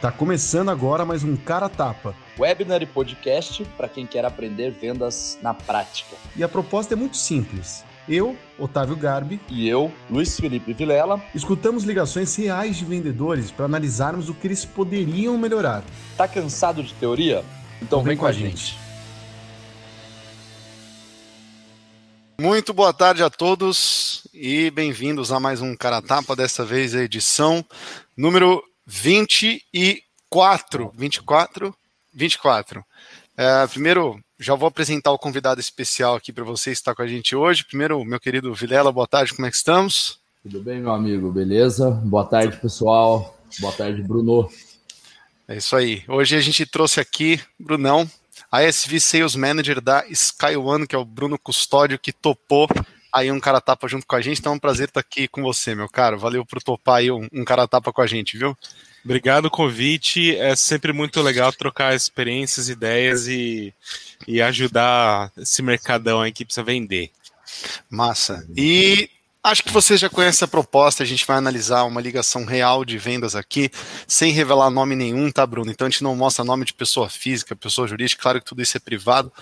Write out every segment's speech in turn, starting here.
Tá começando agora mais um Cara Tapa. Webinar e podcast para quem quer aprender vendas na prática. E a proposta é muito simples. Eu, Otávio Garbi, e eu, Luiz Felipe Vilela, escutamos ligações reais de vendedores para analisarmos o que eles poderiam melhorar. Tá cansado de teoria? Então, então vem, vem, com a gente. gente. Muito boa tarde a todos e bem-vindos a mais um Cara Tapa, dessa vez a edição número 24. 24? 24. É, primeiro, já vou apresentar o convidado especial aqui para você estar com a gente hoje. Primeiro, meu querido Vilela, boa tarde, como é que estamos? Tudo bem, meu amigo, beleza? Boa tarde, pessoal. Boa tarde, Bruno. É isso aí. Hoje a gente trouxe aqui, Brunão, a SV Sales Manager da Sky One, que é o Bruno Custódio, que topou aí um cara tapa junto com a gente. Então é um prazer estar aqui com você, meu caro. Valeu por topar aí um, um cara tapa com a gente, viu? Obrigado, convite. É sempre muito legal trocar experiências, ideias e, e ajudar esse mercadão aí que precisa vender. Massa. E Acho que vocês já conhecem a proposta, a gente vai analisar uma ligação real de vendas aqui, sem revelar nome nenhum, tá, Bruno? Então a gente não mostra nome de pessoa física, pessoa jurídica, claro que tudo isso é privado.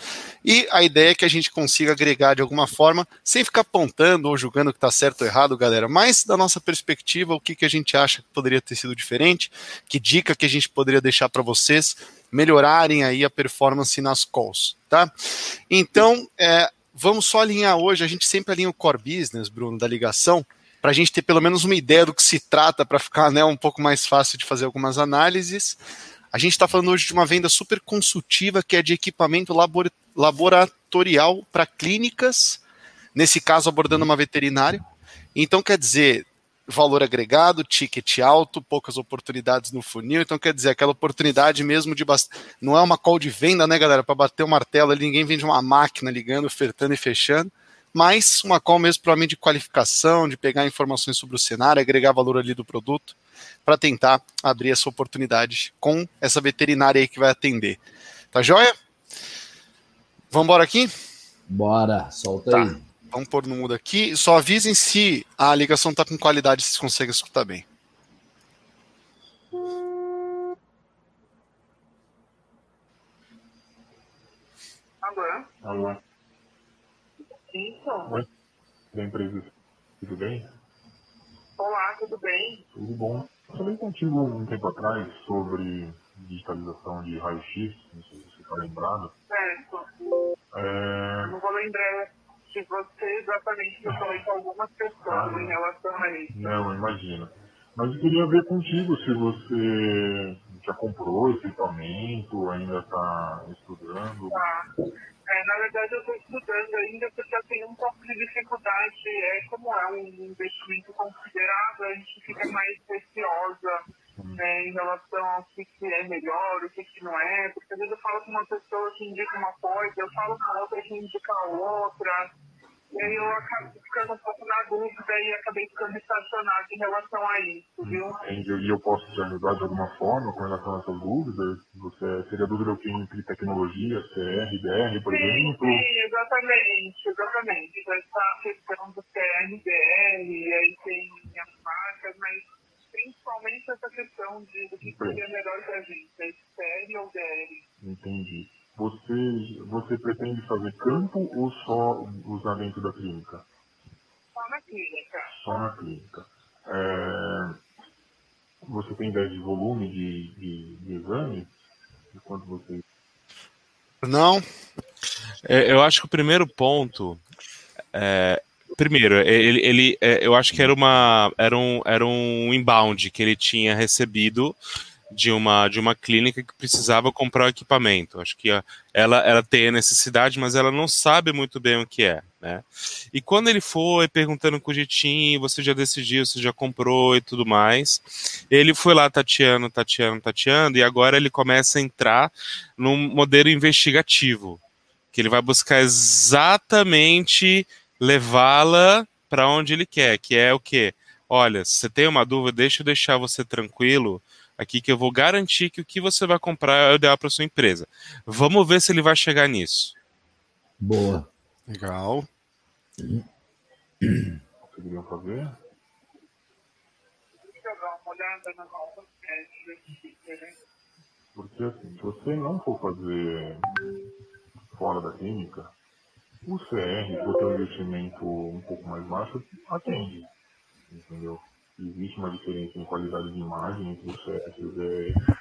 E a ideia é que a gente consiga agregar de alguma forma, sem ficar apontando ou julgando que está certo ou errado, galera, mas da nossa perspectiva, o que, que a gente acha que poderia ter sido diferente, que dica que a gente poderia deixar para vocês melhorarem aí a performance nas calls, tá? Então, é, vamos só alinhar hoje, a gente sempre alinha o core business, Bruno, da ligação, para a gente ter pelo menos uma ideia do que se trata, para ficar né, um pouco mais fácil de fazer algumas análises. A gente está falando hoje de uma venda super consultiva, que é de equipamento labor laboratorial para clínicas, nesse caso abordando uma veterinária. Então, quer dizer, valor agregado, ticket alto, poucas oportunidades no funil. Então, quer dizer, aquela oportunidade mesmo de bast... não é uma call de venda, né, galera? Para bater o martelo ali, ninguém vende uma máquina ligando, ofertando e fechando, mas uma call mesmo provavelmente de qualificação, de pegar informações sobre o cenário, agregar valor ali do produto, para tentar abrir essa oportunidade com essa veterinária aí que vai atender. Tá joia? Vamos embora aqui? Bora, solta tá. aí. Vamos pôr no mudo aqui. Só avisem se a ligação está com qualidade, se conseguem escutar bem. Alô? Alô? Isso. Oi? Da empresa, tudo bem? Olá, tudo bem? Tudo bom. Falei contigo um tempo atrás sobre digitalização de raio-x, não sei se você está lembrado. Certo. É... Não vou lembrar de você exatamente que eu falei com algumas pessoas ah, em relação a isso. Não, imagina. Mas eu queria ver contigo se você já comprou esse equipamento, ainda está estudando. Tá. É, na verdade, eu estou estudando ainda porque eu tenho um pouco de dificuldade. É, como é um investimento considerável, a gente fica mais receosa hum. né, em relação ao que, que é melhor, o que, que não é. Porque às vezes eu falo com uma pessoa que indica uma coisa, eu falo com outra que indica outra. E aí eu acabo ficando um pouco na dúvida e acabei ficando estacionado em relação a isso, viu? E eu posso te ajudar de alguma forma com relação a essas dúvidas? Você, seria dúvida o que entre tecnologia, CR, BR, por sim, exemplo? Sim, exatamente, exatamente. Essa questão do CR, BR, e aí tem as marcas, mas principalmente essa questão de do que seria melhor para a gente, é CR ou BR. Entendi. Você, você pretende fazer campo ou só usar dentro da clínica? Só na clínica. Só na clínica. É, você tem ideia de volume de, de, de exame? De quanto você. Não. É, eu acho que o primeiro ponto. É, primeiro, ele, ele é, eu acho que era, uma, era, um, era um inbound que ele tinha recebido de uma de uma clínica que precisava comprar o equipamento. Acho que ela ela tem a necessidade, mas ela não sabe muito bem o que é, né? E quando ele foi perguntando com o jeitinho, você já decidiu, você já comprou e tudo mais, ele foi lá tateando, tateando, tateando e agora ele começa a entrar num modelo investigativo, que ele vai buscar exatamente levá-la para onde ele quer, que é o quê? Olha, se você tem uma dúvida, deixa eu deixar você tranquilo aqui que eu vou garantir que o que você vai comprar é o ideal para sua empresa. Vamos ver se ele vai chegar nisso. Boa. Legal. Testes. Né? Porque assim, se você não for fazer fora da clínica, o CR, por ter um investimento um pouco mais baixo, atende. Entendeu? Existe uma diferença em qualidade de imagem entre o CR e o DR.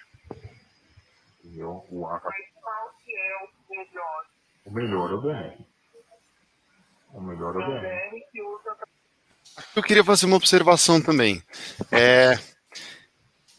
Entendeu? O, a... Mas qual que é o melhor? O melhor é o DR. O melhor é o que usa Eu queria fazer uma observação também. É,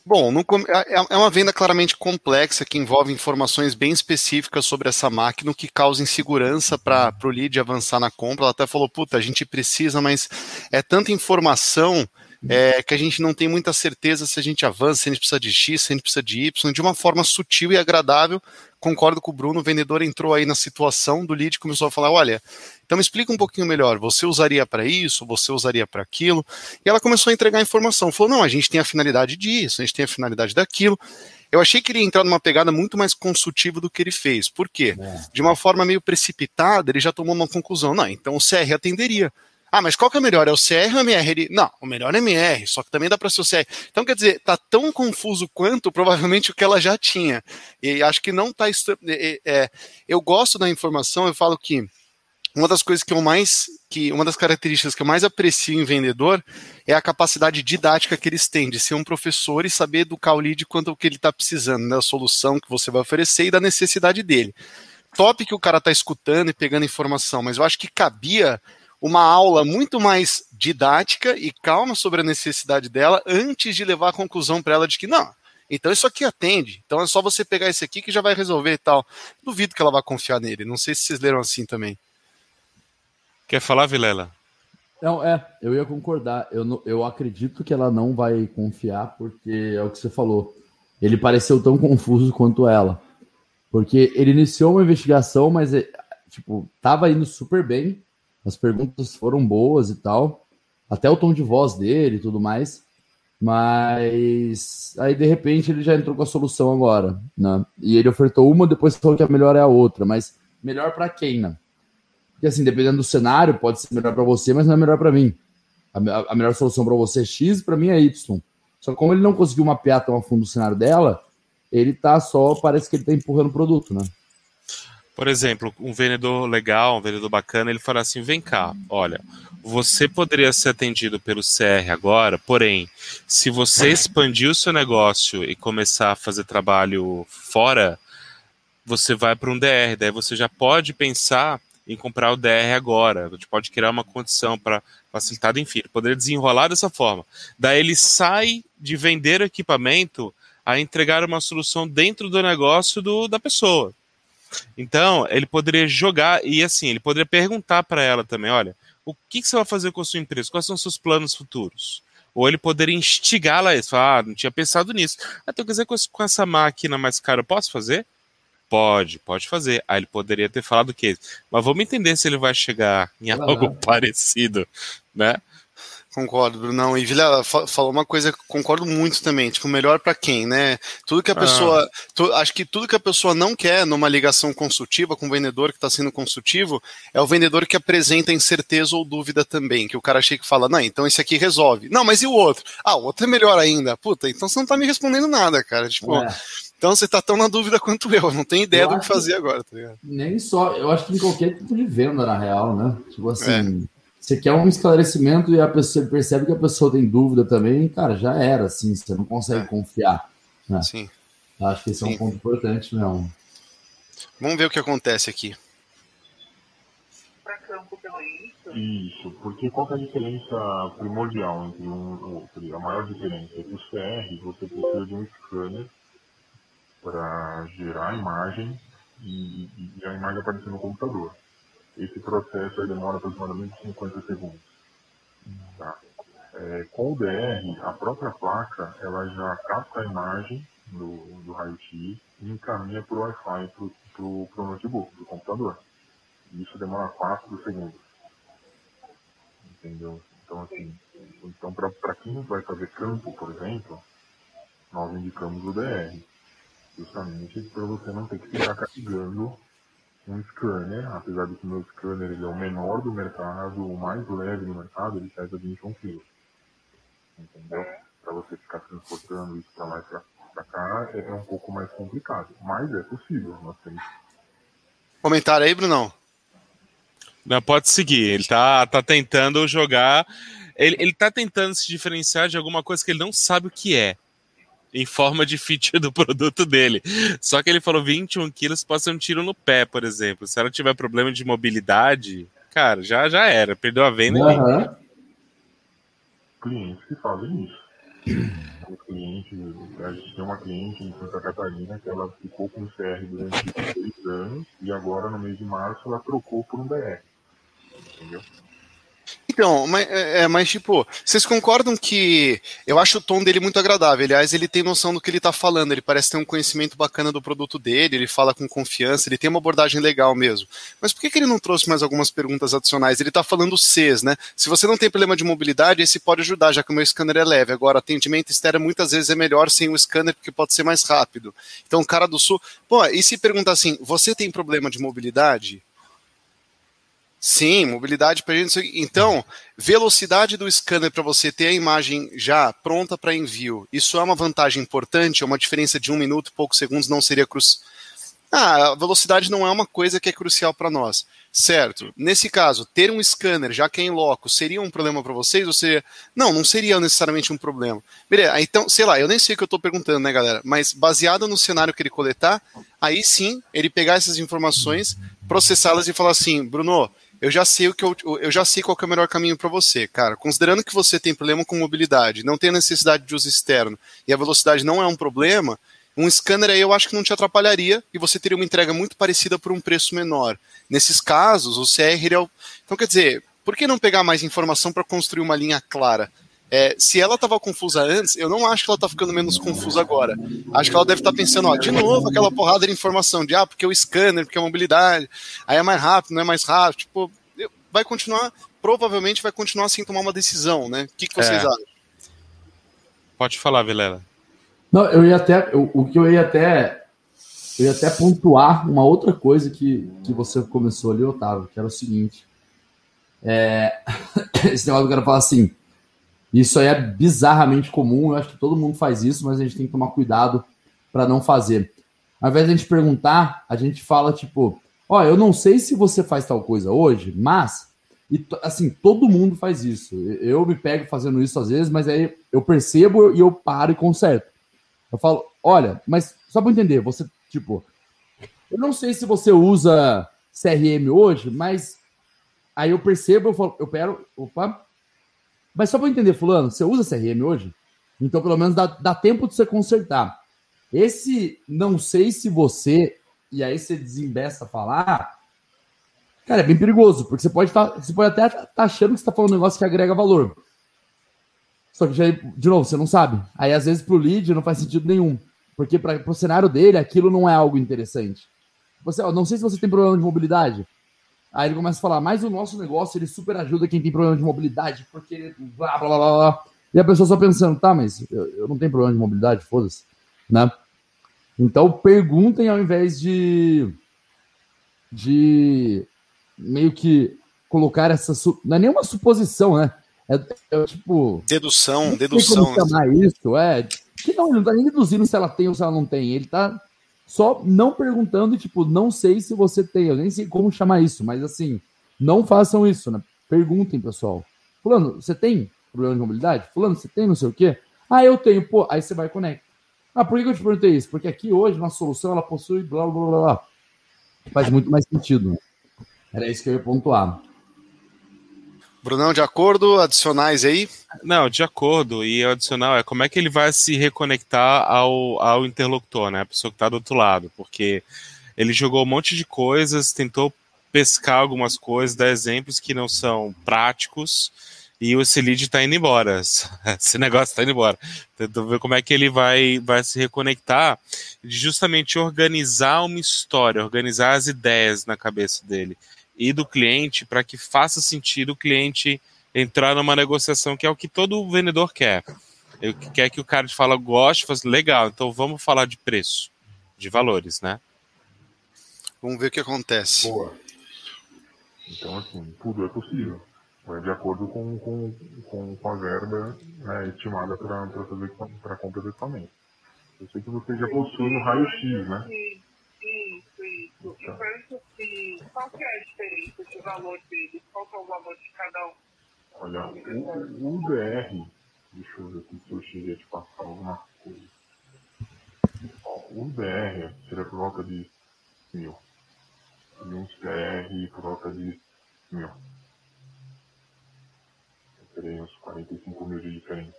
Bom, no, é, é uma venda claramente complexa que envolve informações bem específicas sobre essa máquina, o que causa insegurança para o lead avançar na compra. Ela até falou: puta, a gente precisa, mas é tanta informação é, que a gente não tem muita certeza se a gente avança, se a gente precisa de X, se a gente precisa de Y, de uma forma sutil e agradável. Concordo com o Bruno, o vendedor entrou aí na situação do lead e começou a falar: olha, então me explica um pouquinho melhor, você usaria para isso, você usaria para aquilo? E ela começou a entregar informação, falou: não, a gente tem a finalidade disso, a gente tem a finalidade daquilo. Eu achei que ele ia entrar numa pegada muito mais consultiva do que ele fez. Por quê? É. De uma forma meio precipitada, ele já tomou uma conclusão. Não, então o CR atenderia. Ah, mas qual que é o melhor? É o CR ou o MR? Ele, não, o melhor é MR, só que também dá para ser o CR. Então, quer dizer, tá tão confuso quanto provavelmente o que ela já tinha. E acho que não tá. É, é, eu gosto da informação, eu falo que uma das coisas que eu mais. que Uma das características que eu mais aprecio em vendedor é a capacidade didática que eles têm de ser um professor e saber educar o lead quanto ao que ele está precisando, da né, solução que você vai oferecer e da necessidade dele. Top que o cara está escutando e pegando informação, mas eu acho que cabia uma aula muito mais didática e calma sobre a necessidade dela antes de levar a conclusão para ela de que não, então isso aqui atende. Então é só você pegar esse aqui que já vai resolver e tal. Duvido que ela vá confiar nele. Não sei se vocês leram assim também. Quer falar, Vilela? Não, é, eu ia concordar. Eu, eu acredito que ela não vai confiar, porque é o que você falou. Ele pareceu tão confuso quanto ela. Porque ele iniciou uma investigação, mas, é, tipo, tava indo super bem as perguntas foram boas e tal, até o tom de voz dele e tudo mais. Mas aí de repente ele já entrou com a solução agora, né? E ele ofertou uma, depois falou que a melhor é a outra, mas melhor para quem, né? Porque assim, dependendo do cenário, pode ser melhor para você, mas não é melhor para mim. A, a, melhor solução para você é X, para mim é Y. Só que como ele não conseguiu mapear tão a fundo o cenário dela, ele tá só, parece que ele tá empurrando o produto, né? Por exemplo, um vendedor legal, um vendedor bacana, ele fala assim: vem cá, olha, você poderia ser atendido pelo CR agora, porém, se você expandir o seu negócio e começar a fazer trabalho fora, você vai para um DR, daí você já pode pensar em comprar o DR agora, você pode criar uma condição para facilitar, enfim, ele poderia desenrolar dessa forma. Daí ele sai de vender equipamento a entregar uma solução dentro do negócio do, da pessoa. Então, ele poderia jogar e assim, ele poderia perguntar para ela também, olha, o que, que, você vai fazer com a sua empresa? Quais são os seus planos futuros? Ou ele poderia instigá-la a isso, falar, ah, não tinha pensado nisso. Ah, então quer dizer, com essa máquina mais cara, eu posso fazer? Pode, pode fazer. Aí ele poderia ter falado o quê? Mas vamos entender se ele vai chegar em algo parecido, né? Concordo, Brunão. E Vila falou uma coisa que concordo muito também, tipo, melhor para quem, né? Tudo que a ah. pessoa. Tu, acho que tudo que a pessoa não quer numa ligação consultiva com o vendedor que está sendo consultivo é o vendedor que apresenta incerteza ou dúvida também. Que o cara chega e fala, não, então esse aqui resolve. Não, mas e o outro? Ah, o outro é melhor ainda. Puta, então você não tá me respondendo nada, cara. Tipo. É. Então você tá tão na dúvida quanto eu, não tem ideia eu do que fazer que agora, tá ligado? Nem só, eu acho que em qualquer tipo de venda, na real, né? Tipo assim. É você quer um esclarecimento e a pessoa percebe que a pessoa tem dúvida também, cara, já era, assim, você não consegue é. confiar. Né? Sim. Acho que esse Sim. é um ponto importante mesmo. Vamos ver o que acontece aqui. Isso, porque qual é a diferença primordial entre um e outro? A maior diferença é que o CR você precisa de um scanner para gerar a imagem e, e a imagem aparecer no computador. Esse processo demora aproximadamente 50 segundos. Tá? É, com o DR, a própria placa ela já capta a imagem do, do raio-x e encaminha para o Wi-Fi para o notebook, para o computador. Isso demora 4 segundos. Entendeu? Então, assim, então para quem vai fazer campo, por exemplo, nós indicamos o DR. Justamente para você não ter que ficar carregando um scanner, apesar de que o meu scanner ele é o menor do mercado, o mais leve do mercado, ele pesa 21 kg. Entendeu? para você ficar transportando isso para lá e para cá é, é, um pouco mais complicado. Mas é possível. Nós temos. Comentário aí, Brunão? Não, pode seguir. Ele tá, tá tentando jogar. Ele, ele tá tentando se diferenciar de alguma coisa que ele não sabe o que é. Em forma de feature do produto dele. Só que ele falou 21 quilos pode ser um tiro no pé, por exemplo. Se ela tiver problema de mobilidade, cara, já, já era. Perdeu a venda. Uhum. Clientes que fazem isso. O cliente, a gente tem uma cliente em Santa Catarina que ela ficou com o CR durante três anos e agora no mês de março ela trocou por um BR. Entendeu? Então, mas, é, é, mas, tipo, vocês concordam que eu acho o tom dele muito agradável. Aliás, ele tem noção do que ele tá falando, ele parece ter um conhecimento bacana do produto dele, ele fala com confiança, ele tem uma abordagem legal mesmo. Mas por que, que ele não trouxe mais algumas perguntas adicionais? Ele tá falando Cs, né? Se você não tem problema de mobilidade, esse pode ajudar, já que o meu scanner é leve. Agora, atendimento externo muitas vezes é melhor sem o scanner, porque pode ser mais rápido. Então, o cara do sul. Pô, e se perguntar assim, você tem problema de mobilidade? Sim, mobilidade para gente. Então, velocidade do scanner para você ter a imagem já pronta para envio. Isso é uma vantagem importante? É uma diferença de um minuto, poucos segundos não seria crucial? Ah, velocidade não é uma coisa que é crucial para nós. Certo. Nesse caso, ter um scanner, já que é em loco, seria um problema para vocês? Ou seria... Não, não seria necessariamente um problema. Beleza, então, sei lá, eu nem sei o que eu estou perguntando, né, galera? Mas baseado no cenário que ele coletar, aí sim, ele pegar essas informações, processá-las e falar assim, Bruno, eu já sei o que eu, eu já sei qual é o melhor caminho para você, cara. Considerando que você tem problema com mobilidade, não tem necessidade de uso externo e a velocidade não é um problema, um scanner aí eu acho que não te atrapalharia e você teria uma entrega muito parecida por um preço menor. Nesses casos, o CR é o... Então, quer dizer, por que não pegar mais informação para construir uma linha clara? É, se ela estava confusa antes, eu não acho que ela está ficando menos confusa agora. Acho que ela deve estar tá pensando, ó, de novo aquela porrada de informação de ah, porque o scanner, porque a mobilidade, aí é mais rápido, não é mais rápido. Tipo, vai continuar, provavelmente vai continuar sem tomar uma decisão, né? O que, que vocês é. acham? Pode falar, Vilela. Não, eu ia até. Eu, o que eu ia até. Eu ia até pontuar uma outra coisa que, que você começou ali, Otávio, que era o seguinte. É, esse negócio que eu quero falar assim isso aí é bizarramente comum, eu acho que todo mundo faz isso, mas a gente tem que tomar cuidado para não fazer. Ao invés de a gente perguntar, a gente fala tipo, ó, oh, eu não sei se você faz tal coisa hoje, mas e assim, todo mundo faz isso. Eu me pego fazendo isso às vezes, mas aí eu percebo e eu paro e conserto. Eu falo, olha, mas só para entender, você tipo, eu não sei se você usa CRM hoje, mas aí eu percebo, eu falo, eu pego, opa, mas só para entender, fulano, você usa CRM hoje? Então, pelo menos dá, dá tempo de você consertar. Esse não sei se você, e aí você desembesta falar, cara, é bem perigoso, porque você pode, tá, você pode até estar tá achando que você está falando um negócio que agrega valor. Só que, já, de novo, você não sabe. Aí, às vezes, para o lead não faz sentido nenhum. Porque para o cenário dele, aquilo não é algo interessante. Você, ó, não sei se você tem problema de mobilidade. Aí ele começa a falar, mas o nosso negócio ele super ajuda quem tem problema de mobilidade, porque blá blá blá blá. E a pessoa só pensando, tá, mas eu, eu não tenho problema de mobilidade, foda-se, né? Então perguntem ao invés de de meio que colocar essa não é nenhuma suposição, né? É, é tipo dedução, dedução. Como chamar isso é que não, ele não tá nem deduzindo se ela tem ou se ela não tem. Ele tá só não perguntando tipo, não sei se você tem, eu nem sei como chamar isso, mas assim, não façam isso, né? Perguntem, pessoal. Fulano, você tem problema de mobilidade? Fulano, você tem não sei o quê? Ah, eu tenho, pô, aí você vai e conecta. Ah, por que eu te perguntei isso? Porque aqui hoje, nossa solução, ela possui blá blá blá blá. Faz muito mais sentido. Né? Era isso que eu ia pontuar. Brunão, de acordo? Adicionais aí? Não, de acordo. E o adicional é como é que ele vai se reconectar ao, ao interlocutor, né? A pessoa que está do outro lado. Porque ele jogou um monte de coisas, tentou pescar algumas coisas, dar exemplos que não são práticos, e o lead está indo embora. Esse negócio está indo embora. Tentou ver como é que ele vai, vai se reconectar, de justamente organizar uma história, organizar as ideias na cabeça dele e do cliente para que faça sentido o cliente entrar numa negociação, que é o que todo vendedor quer. Ele quer que o cara te fala, gosto, faz legal, então vamos falar de preço, de valores, né? Vamos ver o que acontece. Boa. Então, assim, tudo é possível. É de acordo com, com, com, com a verba né, estimada para fazer para a compra do equipamento. Eu sei que você já possui no raio-x, né? Isso, que, qual que é a diferença de valor deles? Qual que é o valor de cada um? Olha, o, o DR, deixa eu ver aqui se eu cheguei a passar alguma coisa. Ó, o DR seria por volta de mil. E um CR por volta de mil. Eu terei uns 45 mil de diferença.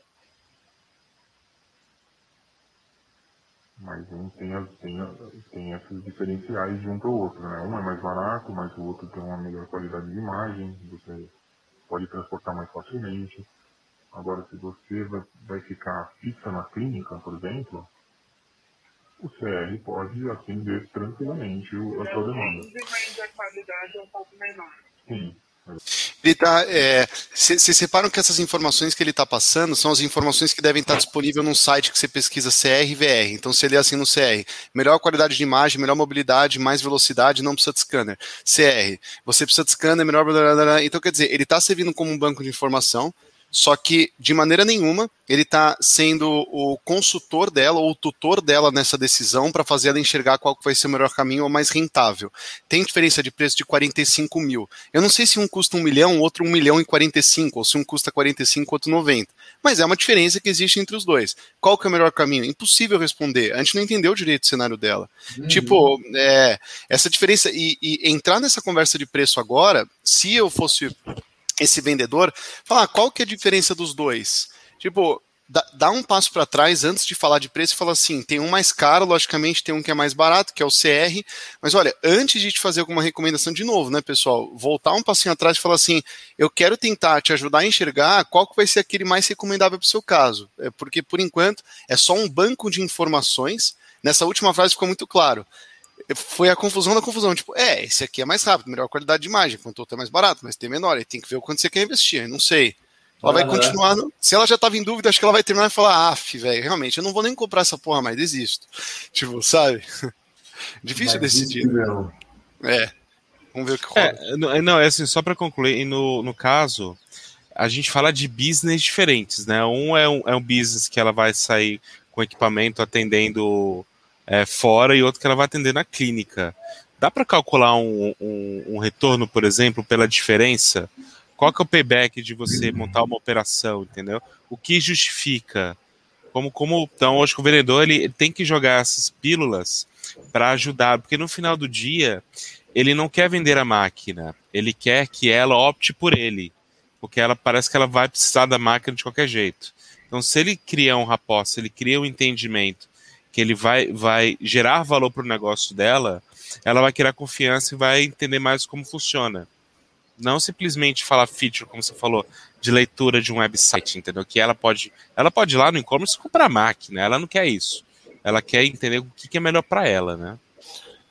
Mas um tem, as, tem, tem esses diferenciais de um para o outro, né? Um é mais barato, mas o outro tem uma melhor qualidade de imagem, você pode transportar mais facilmente. Agora, se você vai, vai ficar fixa na clínica, por exemplo, o CR pode atender tranquilamente a sua demanda. Mas a qualidade é um pouco menor. Sim. Ele tá, é, vocês separam que essas informações que ele está passando são as informações que devem estar disponíveis num site que você pesquisa CR e VR. Então você lê assim no CR: melhor qualidade de imagem, melhor mobilidade, mais velocidade, não precisa de scanner. CR, você precisa de scanner, melhor. Blá, blá, blá. Então quer dizer, ele está servindo como um banco de informação só que, de maneira nenhuma, ele está sendo o consultor dela ou o tutor dela nessa decisão para fazer ela enxergar qual vai ser o melhor caminho ou mais rentável. Tem diferença de preço de 45 mil. Eu não sei se um custa um milhão, outro um milhão e 45, ou se um custa 45, outro 90. Mas é uma diferença que existe entre os dois. Qual que é o melhor caminho? Impossível responder. A gente não entendeu direito o cenário dela. Uhum. Tipo, é, essa diferença. E, e entrar nessa conversa de preço agora, se eu fosse esse vendedor, falar qual que é a diferença dos dois. Tipo, dá, dá um passo para trás antes de falar de preço e fala assim: tem um mais caro, logicamente, tem um que é mais barato, que é o CR. Mas olha, antes de te fazer alguma recomendação de novo, né, pessoal, voltar um passinho atrás e falar assim: eu quero tentar te ajudar a enxergar qual que vai ser aquele mais recomendável para o seu caso. É porque, por enquanto, é só um banco de informações. Nessa última frase ficou muito claro foi a confusão da confusão. Tipo, é, esse aqui é mais rápido, melhor qualidade de imagem, quanto outro é mais barato, mas tem menor. Aí tem que ver o quanto você quer investir. Não sei. Ela vai continuar. No... Se ela já estava em dúvida, acho que ela vai terminar e falar: af, velho, realmente, eu não vou nem comprar essa porra mais, desisto. Tipo, sabe? Difícil mas decidir. Não. É. Vamos ver o que rola. É, não, é assim, só para concluir, no, no caso, a gente fala de business diferentes, né? Um é um, é um business que ela vai sair com equipamento atendendo é, fora e outro que ela vai atender na clínica. Dá para calcular um, um, um, retorno, por exemplo, pela diferença? Qual que é o payback de você montar uma operação, entendeu? O que justifica? Como, como então, acho que o vendedor ele tem que jogar essas pílulas para ajudar, porque no final do dia ele não quer vender a máquina, ele quer que ela opte por ele, porque ela parece que ela vai precisar da máquina de qualquer jeito. Então, se ele cria um rapport, se ele cria um entendimento que ele vai, vai gerar valor para o negócio dela, ela vai criar confiança e vai entender mais como funciona. Não simplesmente falar feature, como você falou, de leitura de um website, entendeu? Que ela pode, ela pode ir lá no e-commerce comprar máquina, ela não quer isso. Ela quer entender o que é melhor para ela, né?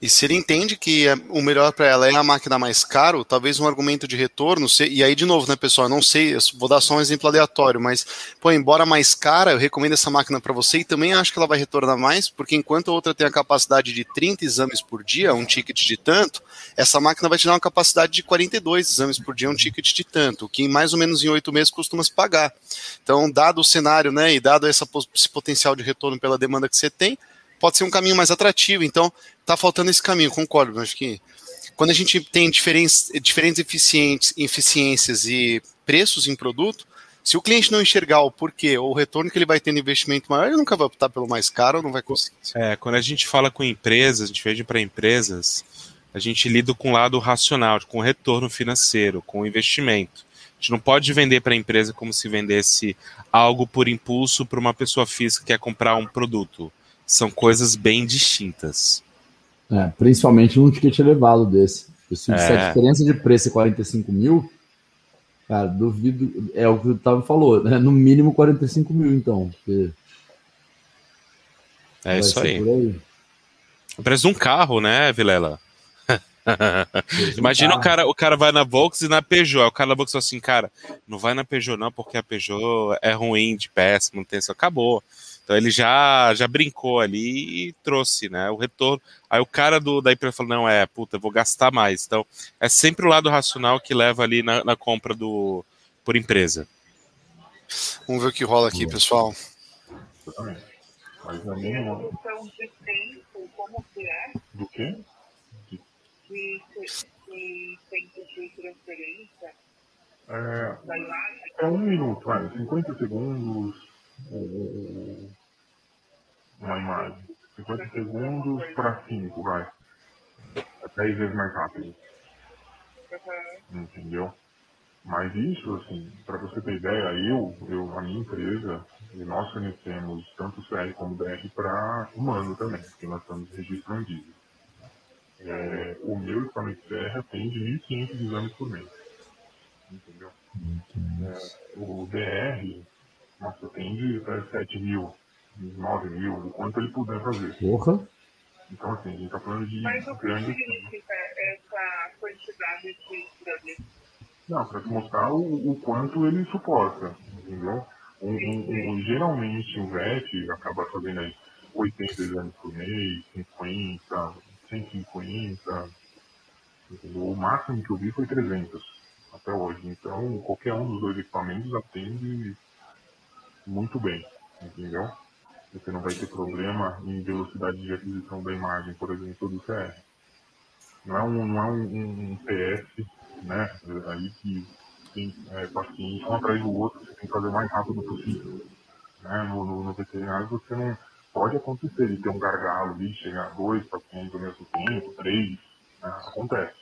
E se ele entende que é, o melhor para ela é a máquina mais caro, talvez um argumento de retorno, se, e aí de novo, né, pessoal, eu não sei, eu vou dar só um exemplo aleatório, mas, pô, embora mais cara, eu recomendo essa máquina para você e também acho que ela vai retornar mais, porque enquanto a outra tem a capacidade de 30 exames por dia, um ticket de tanto, essa máquina vai te dar uma capacidade de 42 exames por dia, um ticket de tanto, que mais ou menos em oito meses costuma se pagar. Então, dado o cenário, né, e dado essa, esse potencial de retorno pela demanda que você tem, pode ser um caminho mais atrativo. Então, tá faltando esse caminho, concordo. Acho que quando a gente tem diferentes, diferentes eficientes, eficiências e preços em produto, se o cliente não enxergar o porquê ou o retorno que ele vai ter no investimento maior, ele nunca vai optar pelo mais caro ou não vai conseguir. É, quando a gente fala com empresas, a gente vende para empresas, a gente lida com o lado racional, com o retorno financeiro, com o investimento. A gente não pode vender para a empresa como se vendesse algo por impulso para uma pessoa física que quer comprar um produto são coisas bem distintas. É, principalmente num ticket elevado desse. Se é. a diferença de preço é 45 mil, cara, duvido. É o que o Otávio falou, né? No mínimo 45 mil, então. É isso aí. aí. O preço de um carro, né, Vilela? Imagina o cara, o cara vai na Volks e na Peugeot. Aí o cara na Volks fala assim, cara, não vai na Peugeot não, porque a Peugeot é ruim, de péssimo, não tem isso. Acabou. Então ele já, já brincou ali e trouxe, né? O retorno. Aí o cara do, da empresa falou, não, é, puta, vou gastar mais. Então, é sempre o lado racional que leva ali na, na compra do por empresa. Vamos ver o que rola aqui, pessoal. Exatamente. Mas na minha. De tempo, como que é? Do quê? De, de tempo de transferência É, é um minuto, vai, 50 segundos. Uma imagem. 50 segundos para 5, vai. É 10 vezes mais rápido. Uhum. entendeu? Mas isso, assim, para você ter ideia, eu, eu, a minha empresa, e nós fornecemos tanto CR como BR para humano também, porque nós estamos registrando diesel. É, o meu equipamento CR atende 1.500 exames por mês. Entendeu? É, o DR, nossa, atende até 7 mil, 9 mil, o quanto ele puder fazer. Porra. Então, assim, a gente está falando de Mas o que grandes significa essa quantidade de exames? Não, para te mostrar o, o quanto ele suporta, entendeu? Um, um- um- geralmente o VET acaba fazendo aí 80 exames por mês, 50, 150, entendeu? O máximo que eu vi foi 300 até hoje. Então, qualquer um dos dois equipamentos atende muito bem, entendeu? Você não vai ter problema em velocidade de aquisição da imagem, por exemplo, do CR. Não é um, não é um, um- PS, né? Aí que tem é, paciente um atrás do outro, você tem que fazer o mais rápido possível. Né? No, no, no veterinário você não pode acontecer de ter um gargalo ali, chegar dois pacientes ao mesmo tempo, três, né? acontece.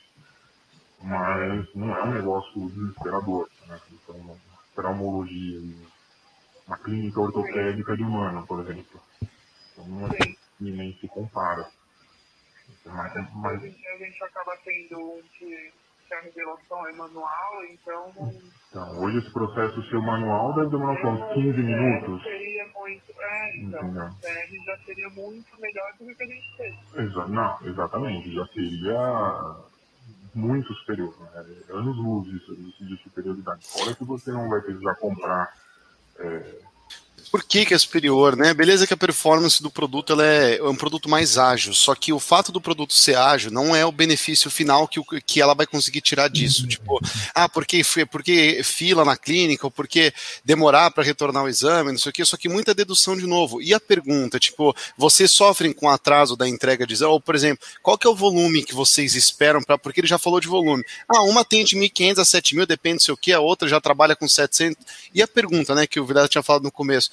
Mas não é um negócio desesperador, né? Então, traumologia, uma clínica ortopédica de humano, por exemplo. Então, não é, nem se compara. Mas, Hoje mas a gente acaba tendo um que, que a revelação é manual, então Então, hoje esse processo seu manual deve demorar uns 15 minutos. seria muito. É, então, já seria muito melhor do que a gente fez. Exa não, exatamente, já seria muito superior, né? anos luz isso, isso de superioridade. Fora que você não vai precisar comprar. É, Por que, que é superior, né? Beleza que a performance do produto ela é um produto mais ágil, só que o fato do produto ser ágil não é o benefício final que, o- que ela vai conseguir tirar disso. Tipo, ah, porque, porque fila na clínica, ou porque demorar para retornar o exame, não sei o quê, só que muita dedução de novo. E a pergunta, tipo, vocês sofrem com atraso da entrega de exame? Ou, por exemplo, qual que é o volume que vocês esperam para. Porque ele já falou de volume. Ah, uma atende 1.500 a 7.000, depende sei o que, a outra já trabalha com 700. E a pergunta, né, que o Vidal tinha falado no começo.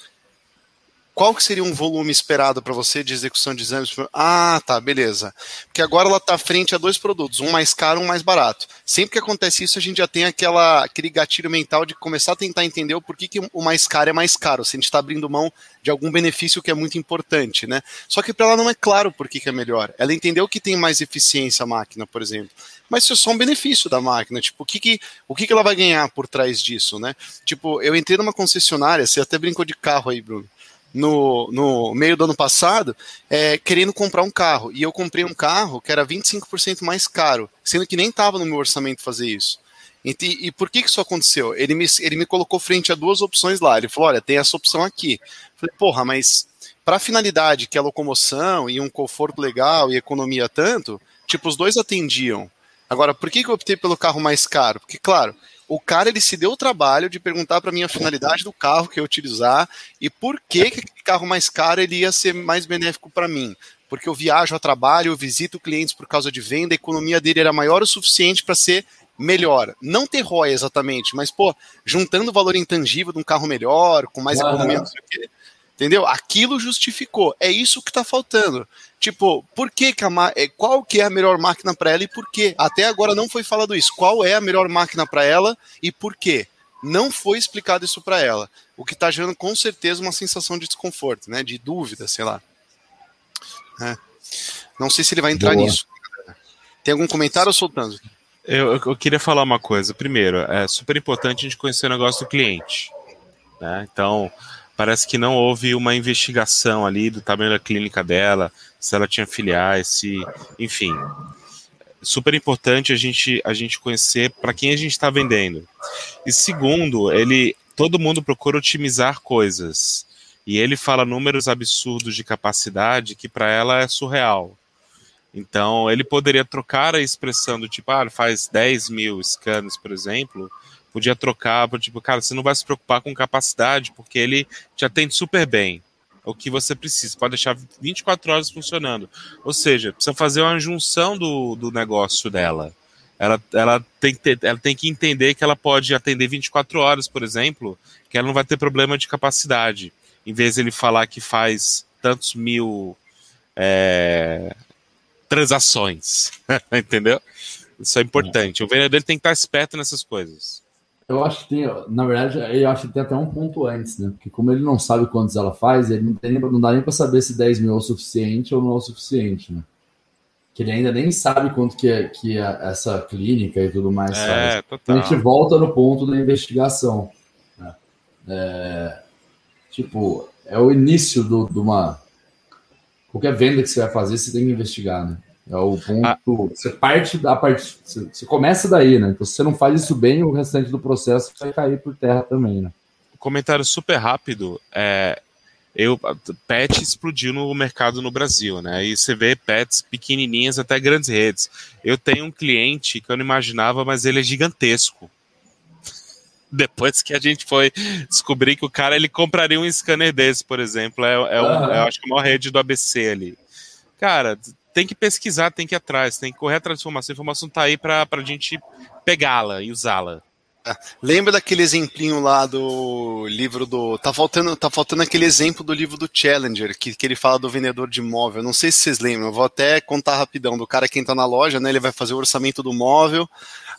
Qual que seria um volume esperado para você de execução de exames? Ah, tá, beleza. Porque agora ela está frente a dois produtos, um mais caro um mais barato. Sempre que acontece isso, a gente já tem aquela, aquele gatilho mental de começar a tentar entender o porquê que o mais caro é mais caro, se a gente está abrindo mão de algum benefício que é muito importante, né? Só que para ela não é claro por que, que é melhor. Ela entendeu que tem mais eficiência a máquina, por exemplo. Mas isso é só um benefício da máquina. Tipo, o que, que, o que, que ela vai ganhar por trás disso, né? Tipo, eu entrei numa concessionária, você até brincou de carro aí, Bruno no, no meio do ano passado, é, querendo comprar um carro. E eu comprei um carro que era 25% mais caro, sendo que nem estava no meu orçamento fazer isso. E, e por que, que isso aconteceu? Ele me, ele me colocou frente a duas opções lá. Ele falou: olha, tem essa opção aqui. Falei, porra, mas para a finalidade que é locomoção e um conforto legal e economia tanto, tipo, os dois atendiam. Agora, por que, que eu optei pelo carro mais caro? Porque, claro, o cara ele se deu o trabalho de perguntar para mim a finalidade do carro que eu utilizar e por que, que aquele carro mais caro ele ia ser mais benéfico para mim. Porque eu viajo a trabalho, eu visito clientes por causa de venda, a economia dele era maior o suficiente para ser melhor. Não ter ROI exatamente, mas, pô, juntando o valor intangível de um carro melhor, com mais Aham. economia, não sei o quê. Entendeu? Aquilo justificou. É isso que tá faltando. Tipo, por que, que a é, qual que é a melhor máquina para ela e por quê? Até agora não foi falado isso. Qual é a melhor máquina para ela e por quê? Não foi explicado isso para ela. O que tá gerando com certeza uma sensação de desconforto, né? De dúvida, sei lá. É. Não sei se ele vai entrar Boa. nisso. Tem algum comentário, soltando? Eu, eu- eu queria falar uma coisa. Primeiro, é super importante a gente conhecer o negócio do cliente. né? Então, parece que não houve uma investigação ali do tamanho da clínica dela, se ela tinha filiais, se. Enfim. super importante a gente, a gente conhecer para quem a gente está vendendo. E segundo, ele todo mundo procura otimizar coisas. E ele fala números absurdos de capacidade que para ela é surreal. Então, ele poderia trocar a expressão do tipo, ah, faz 10 mil scans, por exemplo, podia trocar, tipo, cara, você não vai se preocupar com capacidade, porque ele te atende super bem. O que você precisa, pode deixar 24 horas funcionando. Ou seja, precisa fazer uma junção do, do negócio dela. Ela, ela, tem que ter, ela tem que entender que ela pode atender 24 horas, por exemplo, que ela não vai ter problema de capacidade. Em vez de ele falar que faz tantos mil é, transações. Entendeu? Isso é importante. O vendedor tem que estar esperto nessas coisas. Eu acho que tem, na verdade, eu acho que tem até um ponto antes, né? Porque como ele não sabe quantos ela faz, ele não, tem, não dá nem para saber se 10 mil é o suficiente ou não é o suficiente, né? Que ele ainda nem sabe quanto que, é, que é essa clínica e tudo mais é, faz. Total. Então a gente volta no ponto da investigação. Né? É, tipo, é o início de uma qualquer venda que você vai fazer, você tem que investigar, né? É o ponto. Ah. Você parte da parte. Você começa daí, né? Então, se você não faz isso bem, o restante do processo vai cair por terra também, né? Comentário super rápido. É, eu, pet explodiu no mercado no Brasil, né? E você vê pets pequenininhas até grandes redes. Eu tenho um cliente que eu não imaginava, mas ele é gigantesco. Depois que a gente foi descobrir que o cara ele compraria um scanner desse, por exemplo, é, é, um, é acho que a maior rede do ABC ali. Cara, tem que pesquisar, tem que ir atrás, tem que correr atrás de informação. A informação tá aí para a gente pegá-la e usá-la. É, lembra daquele exemplinho lá do livro do. Tá faltando, tá faltando aquele exemplo do livro do Challenger, que, que ele fala do vendedor de móvel. Não sei se vocês lembram, eu vou até contar rapidão. Do cara que entra na loja, né? Ele vai fazer o orçamento do móvel.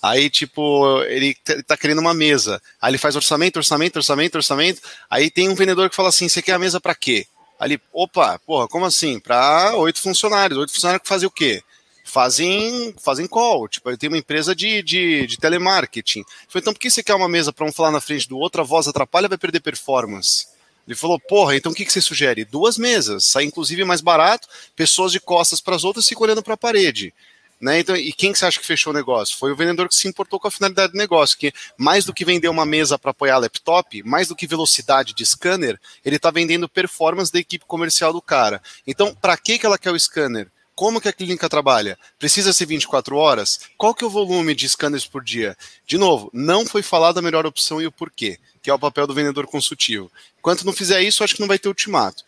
Aí, tipo, ele tá querendo uma mesa. Aí ele faz orçamento, orçamento, orçamento, orçamento. Aí tem um vendedor que fala assim: você quer a mesa para quê? Ali, opa, porra, como assim? Para oito funcionários. Oito funcionários que fazem o quê? Fazem, fazem call. Tipo, ele tem uma empresa de, de, de telemarketing. Então por que você quer uma mesa para um falar na frente do outro? A voz atrapalha, vai perder performance. Ele falou, porra, então o que, que você sugere? Duas mesas, sai inclusive mais barato, pessoas de costas para as outras ficam olhando para a parede. Né? Então, e quem que você acha que fechou o negócio? Foi o vendedor que se importou com a finalidade do negócio, que mais do que vender uma mesa para apoiar laptop, mais do que velocidade de scanner, ele está vendendo performance da equipe comercial do cara. Então, para que, que ela quer o scanner? Como que a clínica trabalha? Precisa ser 24 horas? Qual que é o volume de scanners por dia? De novo, não foi falado a melhor opção e o porquê, que é o papel do vendedor consultivo. Enquanto não fizer isso, acho que não vai ter ultimato.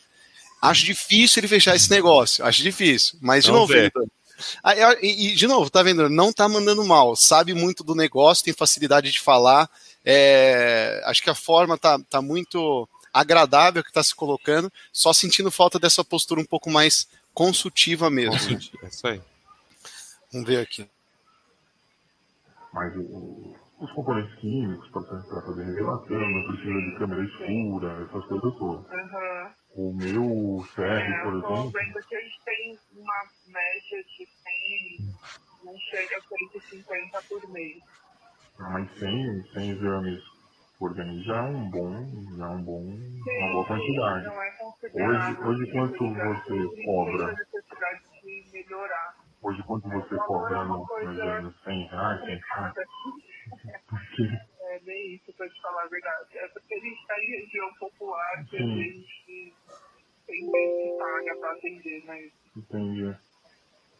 Acho difícil ele fechar esse negócio, acho difícil. Mas, de Vamos novo, e, de novo, tá vendo? Não tá mandando mal, sabe muito do negócio, tem facilidade de falar. É, acho que a forma tá, tá muito agradável que está se colocando, só sentindo falta dessa postura um pouco mais consultiva mesmo. Consultiva, é isso aí. Vamos ver aqui. Mas o, os componentes químicos para fazer revelação, não precisa de câmera escura, essas coisas todas. Uhum. O meu CR, é, por exemplo. vendo que a gente tem uma média de 100, não chega a 150 por mês. Ah, mas 100, 100 exames por mês já é um bom, já é um bom, Sim, uma boa quantidade. É hoje, hoje quanto você cobra? Hoje quanto você cobra no, no exame? 100 reais, 100 reais? É bem isso, pra te falar a verdade. É porque a gente está em região popular, que a gente tem bem que paga para atender, né? Entendi.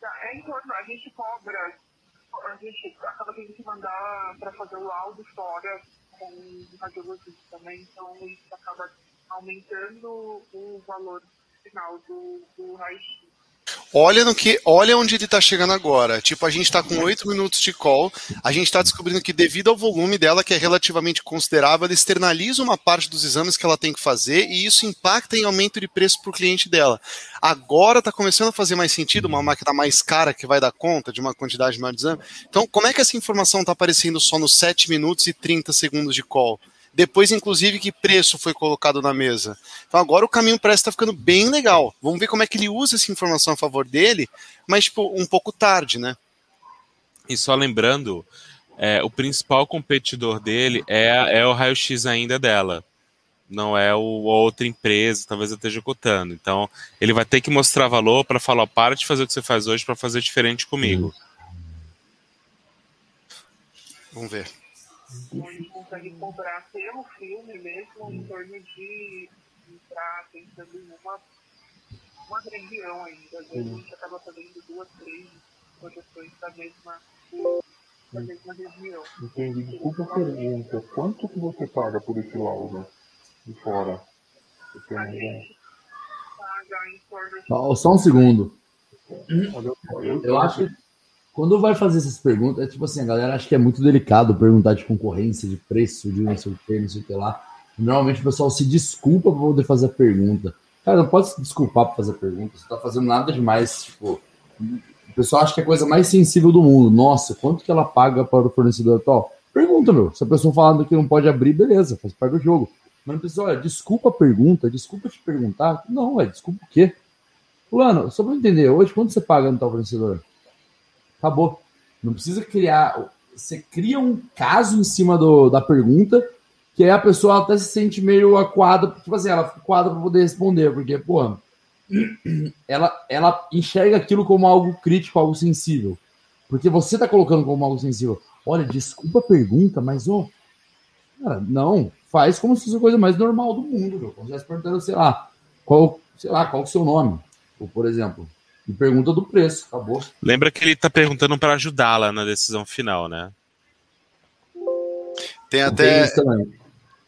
Tá, é em torno, a gente cobra, a gente acaba tendo que mandar para fazer o laudo fora com o radiologista, né? Então isso acaba aumentando o valor final do, do raio-x. Olha no que, olha onde ele está chegando agora. Tipo, a gente está com oito minutos de call, a gente está descobrindo que devido ao volume dela, que é relativamente considerável, ela externaliza uma parte dos exames que ela tem que fazer e isso impacta em aumento de preço para o cliente dela. Agora está começando a fazer mais sentido uma máquina mais cara que vai dar conta de uma quantidade maior de exame. Então, como é que essa informação está aparecendo só nos 7 minutos e 30 segundos de call? Depois, inclusive, que preço foi colocado na mesa. Então agora o caminho parece estar tá ficando bem legal. Vamos ver como é que ele usa essa informação a favor dele, mas tipo, um pouco tarde, né? E só lembrando, é, o principal competidor dele é, é o raio-x ainda dela. Não é o outra empresa, talvez eu esteja cotando. Então, ele vai ter que mostrar valor para falar: para de fazer o que você faz hoje para fazer diferente comigo. Vamos ver. Consegue cobrar pelo filme mesmo em torno de entrar pensando em uma, uma região ainda. Às vezes a gente acaba fazendo duas, três projeções da mesma, da mesma região. Entendi. Desculpa a pergunta. Quanto que você paga por esse laudo de fora? Você A gente paga em torno de Só um segundo. Eu acho que quando vai fazer essas perguntas, é tipo assim, a galera acha que é muito delicado perguntar de concorrência, de preço, de não sei o que, não sei o que lá. Normalmente o pessoal se desculpa pra poder fazer a pergunta. Cara, não pode se desculpar pra fazer a pergunta, você tá fazendo nada demais, tipo. O pessoal acha que é a coisa mais sensível do mundo. Nossa, quanto que ela paga para o fornecedor atual? Pergunta, meu. Se a pessoa falando que não pode abrir, beleza, faz parte do jogo. Mas não precisa, olha, desculpa a pergunta, desculpa te perguntar. Não, é desculpa o quê? Fulano, só eu entender, hoje quanto você paga no tal fornecedor? Acabou. Não precisa criar. Você cria um caso em cima do, da pergunta, que aí a pessoa até se sente meio acuada, tipo assim, ela fica acuada para poder responder, porque, pô, ela, ela enxerga aquilo como algo crítico, algo sensível. Porque você tá colocando como algo sensível. Olha, desculpa a pergunta, mas, ô, cara, não, faz como se fosse a coisa mais normal do mundo, meu. Estivesse perguntando, sei lá, qual, sei lá, qual é o seu nome? Ou, por exemplo, e pergunta do preço, acabou. Lembra que ele tá perguntando para ajudá-la na decisão final, né? Tem Tem até. isso também.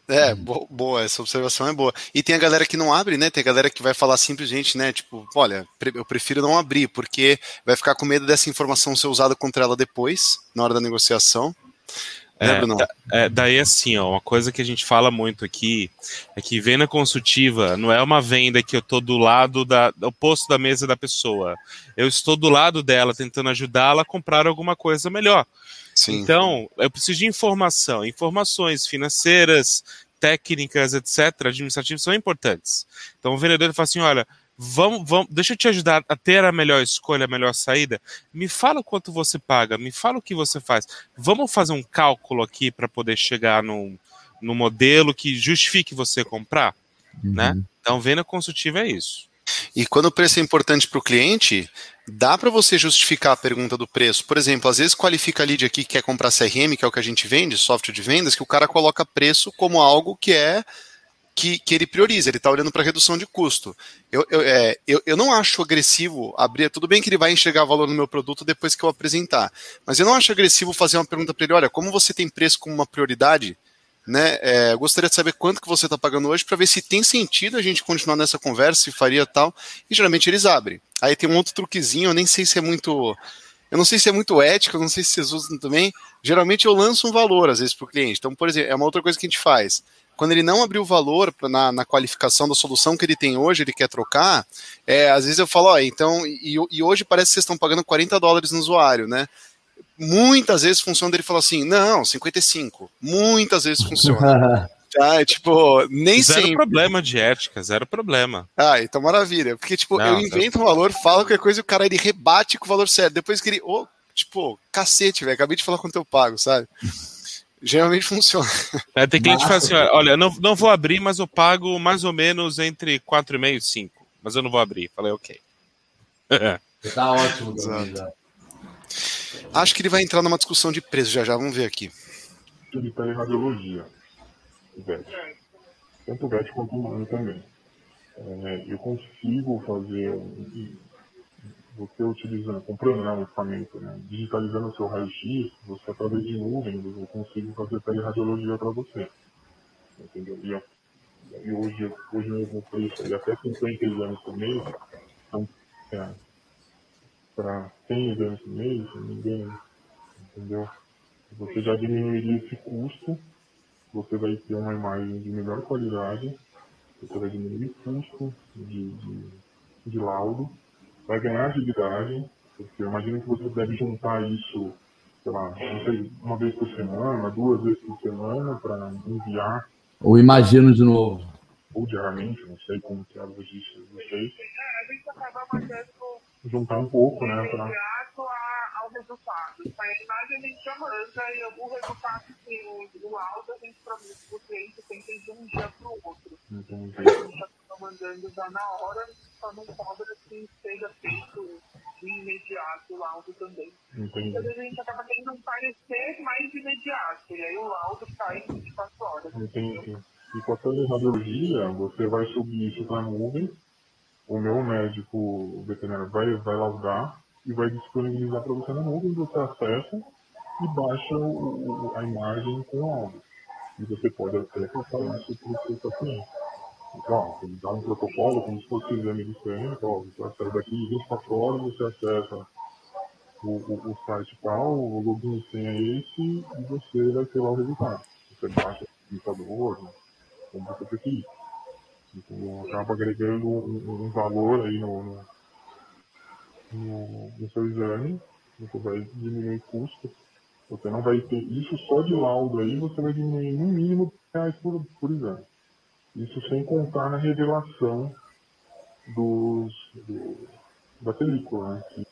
É, bo- boa, essa observação é boa. E tem a galera que não abre, né? Tem a galera que vai falar simplesmente, né? Tipo, olha, eu prefiro não abrir, porque vai ficar com medo dessa informação ser usada contra ela depois, na hora da negociação. É, é, daí assim, ó, uma coisa que a gente fala muito aqui é que venda consultiva não é uma venda que eu tô do lado da oposto da mesa da pessoa. Eu estou do lado dela tentando ajudá-la a comprar alguma coisa melhor. Sim. Então, eu preciso de informação, informações financeiras, técnicas, etc, administrativas são importantes. Então o vendedor fala assim, olha, vamos, vamos, deixa eu te ajudar a ter a melhor escolha, a melhor saída. Me fala quanto você paga, me fala o que você faz. Vamos fazer um cálculo aqui para poder chegar num, num modelo que justifique você comprar, né? Então venda consultiva é isso. E quando o preço é importante para o cliente, dá para você justificar a pergunta do preço. Por exemplo, às vezes qualifica a lead aqui que quer comprar CRM, que é o que a gente vende, software de vendas, que o cara coloca preço como algo que é que, que ele prioriza, ele está olhando para redução de custo. Eu, eu, é, eu, eu não acho agressivo abrir, tudo bem que ele vai enxergar valor no meu produto depois que eu apresentar, mas eu não acho agressivo fazer uma pergunta para ele, olha, como você tem preço como uma prioridade, né? É, eu gostaria de saber quanto que você está pagando hoje para ver se tem sentido a gente continuar nessa conversa, se faria tal. E geralmente eles abrem. Aí tem um outro truquezinho, eu nem sei se é muito. Eu não sei se é muito ético, eu não sei se vocês usam também. Geralmente eu lanço um valor, às vezes, para o cliente. Então, por exemplo, é uma outra coisa que a gente faz. Quando ele não abriu o valor pra, na, na qualificação da solução que ele tem hoje, ele quer trocar, é, às vezes eu falo, ó, então, e, e hoje parece que vocês estão pagando 40 dólares no usuário, né? Muitas vezes funciona ele falar assim, não, 55. Muitas vezes funciona. Tá, tipo, nem zero sempre. problema de ética, zero problema. Ah, então maravilha. Porque, tipo, Não, eu invento um valor, falo qualquer coisa e o cara ele rebate com o valor certo. Depois que ele. Ô, tipo, cacete, velho, acabei de falar quanto eu pago, sabe? Geralmente funciona. É, tem cliente que fala assim, olha, não, não vou abrir, mas eu pago mais ou menos entre 4,5 e 5. Mas eu não vou abrir. Falei, ok. Tá ótimo já. Acho que ele vai entrar numa discussão de preço já já, vamos ver aqui. de teleradiologia, VET. Tanto o VET quanto o humano também. É, eu consigo fazer, você utilizando, comprando né, um equipamento, né, digitalizando o seu raio-x, você através de nuvem, eu consigo fazer teleradiologia para você. Entendeu? E, e hoje, hoje mesmo preço é até 50 exames por mês, então, é, para 100 exames por mês, engano, entendeu? Você já diminuiria esse custo, você vai ter uma imagem de melhor qualidade, você vai diminuir o custo de, de, de laudo, vai ganhar agilidade, porque eu imagino que você deve juntar isso, sei lá, não sei, uma vez por semana, duas vezes por semana, para enviar, Ou imagino de novo. ou diariamente, não sei como que é a logística de vocês, a gente acaba mandando juntar um pouco, né, para resultado. A imagem a gente e o resultado que o, o laudo a gente promete para o cliente sempre de um dia para o outro. entender. A gente está mandando já na hora, só não cobra que seja feito de imediato o laudo também. Entendi. Vezes a gente acaba tendo um parecer mais imediato, e aí o laudo sai em 24 horas. Entendi. E com a teleradiologia, você vai subir isso para a nuvem, o meu médico veterinário vai, vai laudar e vai disponibilizar para você na nuvem, você acessa e baixa o, a imagem com o áudio. E você pode até passar isso para o seu paciente. Então, dá um protocolo como se fosse um exame de sangue, ó, você acessa daqui 24 horas, você acessa o, o, o site tal, o login senha é esse, e você vai ter lá o resultado. Você baixa o computador, né, como você preferir. Então, acaba agregando um, um valor aí no, no, no, no seu exame, você vai diminuir o custo. Você não vai ter isso só de laudo aí, você vai diminuir no mínimo reais por, por exame. Isso sem contar na revelação dos, do, da película, né? Que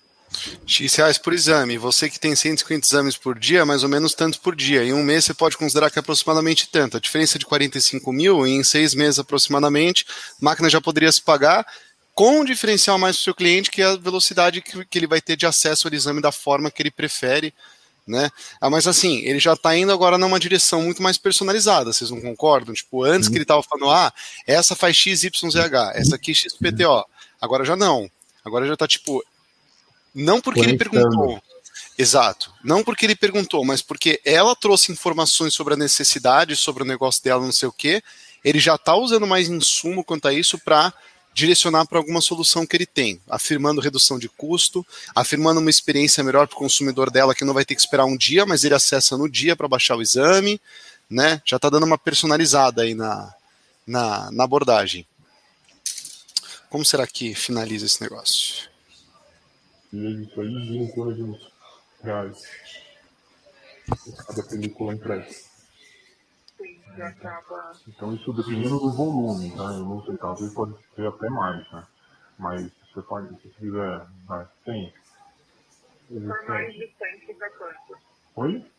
X reais por exame. Você que tem 150 exames por dia, mais ou menos tanto por dia. Em um mês você pode considerar que é aproximadamente tanto. A diferença de 45 mil, em seis meses aproximadamente, máquina já poderia se pagar com um diferencial mais para o seu cliente, que é a velocidade que, que ele vai ter de acesso ao exame da forma que ele prefere. Né? Ah, mas assim, ele já está indo agora numa direção muito mais personalizada, vocês não concordam? Tipo, antes que ele estava falando, ah, essa faz XYZH, essa aqui XPTO. Agora já não. Agora já está tipo, não porque ele perguntou. Exato. Não porque ele perguntou, mas porque ela trouxe informações sobre a necessidade, sobre o negócio dela, não sei o quê. Ele já está usando mais insumo quanto a isso para direcionar para alguma solução que ele tem, afirmando redução de custo, afirmando uma experiência melhor para o consumidor dela que não vai ter que esperar um dia, mas ele acessa no dia para baixar o exame, né? Já está dando uma personalizada aí na, na, na abordagem. Como será que finaliza esse negócio? E é em torno de uns reais. Cada película impressa. Acaba. Então isso dependendo do volume, tá? Eu não sei, talvez pode ser até mais, né? Mas se você pode, se fizer né, 100, Por mais de 100 fica quanto? Oi?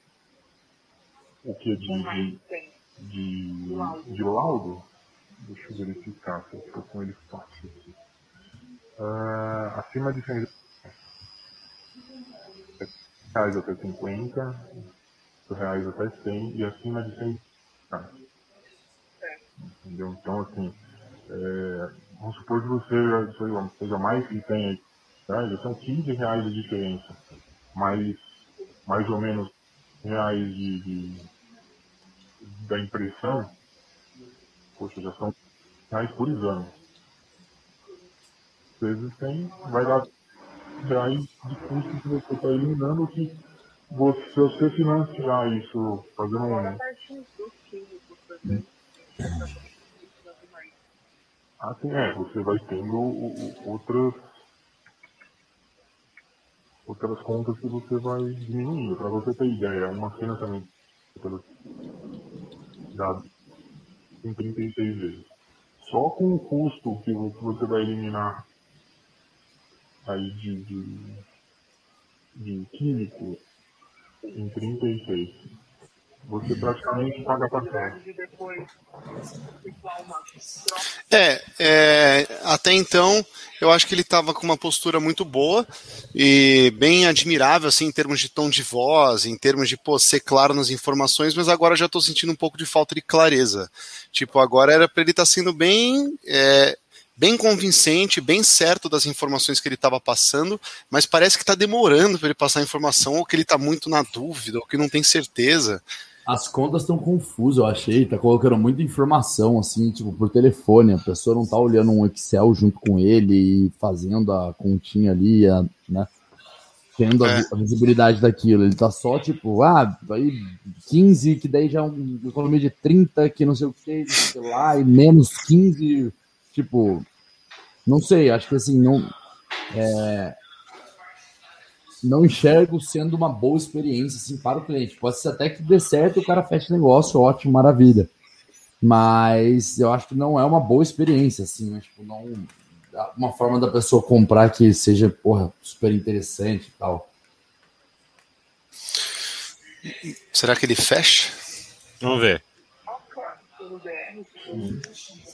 O que? De, Por mais de, de 100. de, Laudo. de laudo? Deixa eu verificar se eu estou com ele fácil aqui. Ah, acima de 100 reais até 50, reais até 100 e acima de 100 reais. Entendeu? Então, assim, é, vamos supor que você seja mais que 100 aí, tá? já são 15 reais de diferença, mais, mais ou menos reais de, de- da impressão, poxa, já são reais por exame. Às vezes tem, vai dar reais de custo que você está eliminando que você, se você financiar isso, Fora a um. químicos. Assim, é, você vai tendo outras outras contas que você vai diminuindo. Para você ter ideia, uma cena também pelo- dá em 36 vezes. Só com o custo que vo- que você vai eliminar aí de, de, de químico em 36, você praticamente paga troca É, é, até então eu acho que ele estava com uma postura muito boa e bem admirável assim em termos de tom de voz, em termos de pô, ser claro nas informações, mas agora já estou sentindo um pouco de falta de clareza. Tipo, agora era para ele estar sendo bem é, bem convincente, bem certo das informações que ele estava passando, mas parece que está demorando para ele passar a informação ou que ele está muito na dúvida ou que não tem certeza. As contas estão confusas, eu achei. Tá colocando muita informação, assim, tipo, por telefone. A pessoa não tá olhando um Excel junto com ele e fazendo a continha ali, a- né? Tendo a, É. a visibilidade daquilo. Ele tá só, tipo, ah, aí 15, que daí já é um economia de 30, que não sei o que, sei lá, e menos 15, tipo, não sei, acho que assim, não. é, não enxergo sendo uma boa experiência assim, para o cliente. Pode ser até que dê certo e o cara feche negócio, ótimo, maravilha. Mas eu acho que não é uma boa experiência, assim, né? Tipo, não. Uma forma da pessoa comprar que seja, porra, super interessante e tal. Será que ele fecha? Vamos ver.